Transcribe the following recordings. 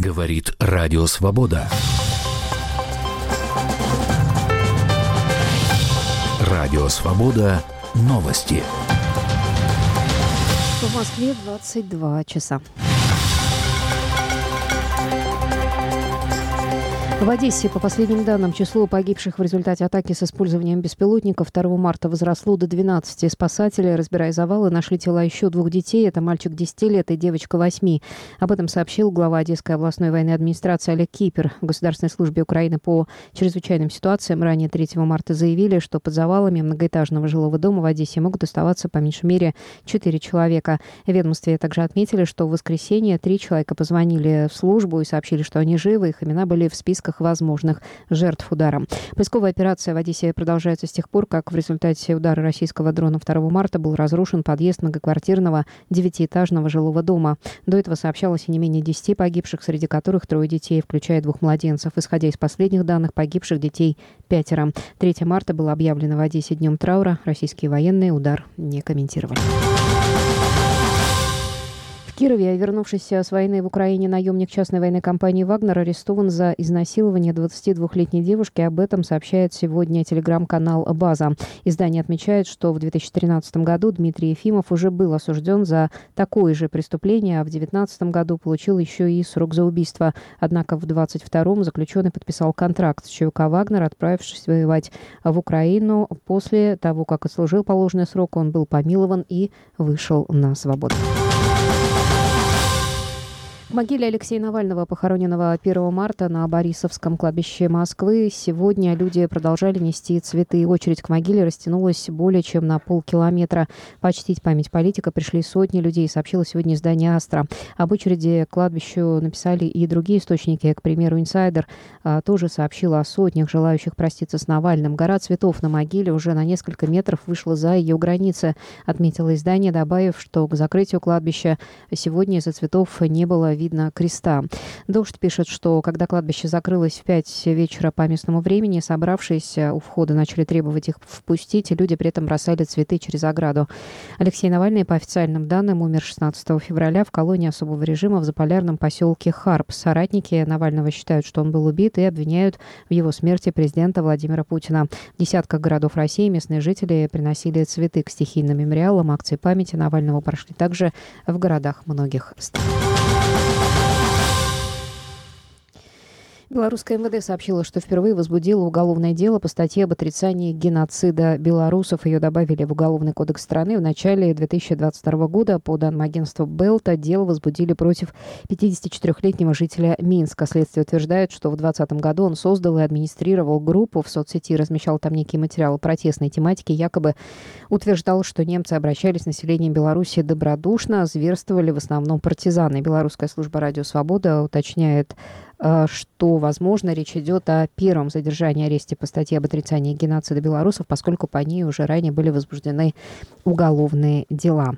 Говорит Радио Свобода. Радио Свобода. Новости. В Москве 22 часа. В Одессе, по последним данным, число погибших в результате атаки с использованием беспилотников 2 марта возросло до 12. Спасатели, разбирая завалы, нашли тела еще двух детей. Это мальчик 10 лет и девочка 8. Об этом сообщил глава Одесской областной военной администрации Олег Кипер. В Государственной службе Украины по чрезвычайным ситуациям ранее 3 марта заявили, что под завалами многоэтажного жилого дома в Одессе могут оставаться по меньшей мере 4 человека. В ведомстве также отметили, что в воскресенье три человека позвонили в службу и сообщили, что они живы. Их имена были в списках списках возможных жертв удара. Поисковая операция в Одессе продолжается с тех пор, как в результате удара российского дрона 2 марта был разрушен подъезд многоквартирного девятиэтажного жилого дома. До этого сообщалось и не менее 10 погибших, среди которых трое детей, включая двух младенцев. Исходя из последних данных, погибших детей пятеро. 3 марта было объявлено в Одессе днем траура. Российские военные удар не комментировали. Кирове, вернувшийся с войны в Украине наемник частной военной компании «Вагнер» арестован за изнасилование 22-летней девушки. Об этом сообщает сегодня телеграм-канал «База». Издание отмечает, что в 2013 году Дмитрий Ефимов уже был осужден за такое же преступление, а в 2019 году получил еще и срок за убийство. Однако в 2022 заключенный подписал контракт с ЧВК «Вагнер», отправившись воевать в Украину. После того, как отслужил положенный срок, он был помилован и вышел на свободу. Могиле Алексея Навального, похороненного 1 марта на Борисовском кладбище Москвы, сегодня люди продолжали нести цветы. Очередь к могиле растянулась более чем на полкилометра. Почтить память политика пришли сотни людей, сообщило сегодня издание «Астра». Об очереди к кладбищу написали и другие источники. К примеру, «Инсайдер» а, тоже сообщил о сотнях желающих проститься с Навальным. Гора цветов на могиле уже на несколько метров вышла за ее границы, отметило издание, добавив, что к закрытию кладбища сегодня из-за цветов не было видно креста. Дождь пишет, что когда кладбище закрылось в 5 вечера по местному времени, собравшиеся у входа начали требовать их впустить, и люди при этом бросали цветы через ограду. Алексей Навальный, по официальным данным, умер 16 февраля в колонии особого режима в заполярном поселке Харп. Соратники Навального считают, что он был убит и обвиняют в его смерти президента Владимира Путина. В десятках городов России местные жители приносили цветы к стихийным мемориалам. Акции памяти Навального прошли также в городах многих стран. Белорусская МВД сообщила, что впервые возбудила уголовное дело по статье об отрицании геноцида белорусов. Ее добавили в Уголовный кодекс страны. В начале 2022 года, по данным агентства Белта, дело возбудили против 54-летнего жителя Минска. Следствие утверждает, что в 2020 году он создал и администрировал группу в соцсети, размещал там некие материалы протестной тематики, якобы утверждал, что немцы обращались с населением Беларуси добродушно, зверствовали в основном партизаны. Белорусская служба «Радио Свобода» уточняет что, возможно, речь идет о первом задержании аресте по статье об отрицании геноцида белорусов, поскольку по ней уже ранее были возбуждены уголовные дела.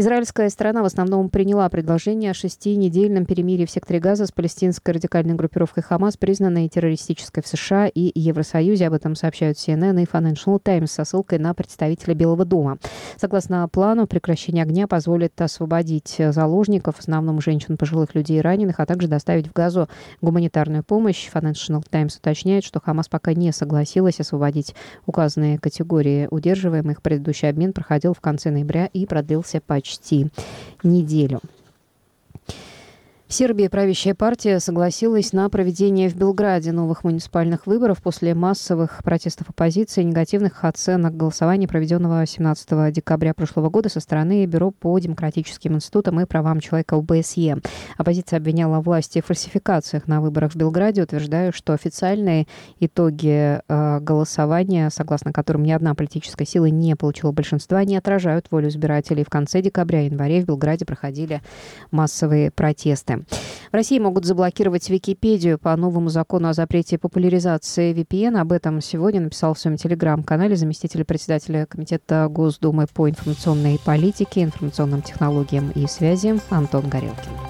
Израильская сторона в основном приняла предложение о шестинедельном перемирии в секторе Газа с палестинской радикальной группировкой Хамас, признанной террористической в США и Евросоюзе. Об этом сообщают CNN и Financial Times со ссылкой на представителя Белого дома. Согласно плану, прекращение огня позволит освободить заложников, в основном женщин, пожилых людей и раненых, а также доставить в Газу гуманитарную помощь. Financial Times уточняет, что Хамас пока не согласилась освободить указанные категории удерживаемых. Предыдущий обмен проходил в конце ноября и продлился почти почти неделю. В Сербии правящая партия согласилась на проведение в Белграде новых муниципальных выборов после массовых протестов оппозиции и негативных оценок голосования, проведенного 17 декабря прошлого года со стороны Бюро по демократическим институтам и правам человека ОБСЕ. Оппозиция обвиняла власти в фальсификациях на выборах в Белграде, утверждая, что официальные итоги э, голосования, согласно которым ни одна политическая сила не получила большинства, не отражают волю избирателей. В конце декабря и январе в Белграде проходили массовые протесты. В России могут заблокировать Википедию по новому закону о запрете популяризации VPN. Об этом сегодня написал в своем телеграм-канале заместитель председателя Комитета Госдумы по информационной политике, информационным технологиям и связи Антон Горелкин.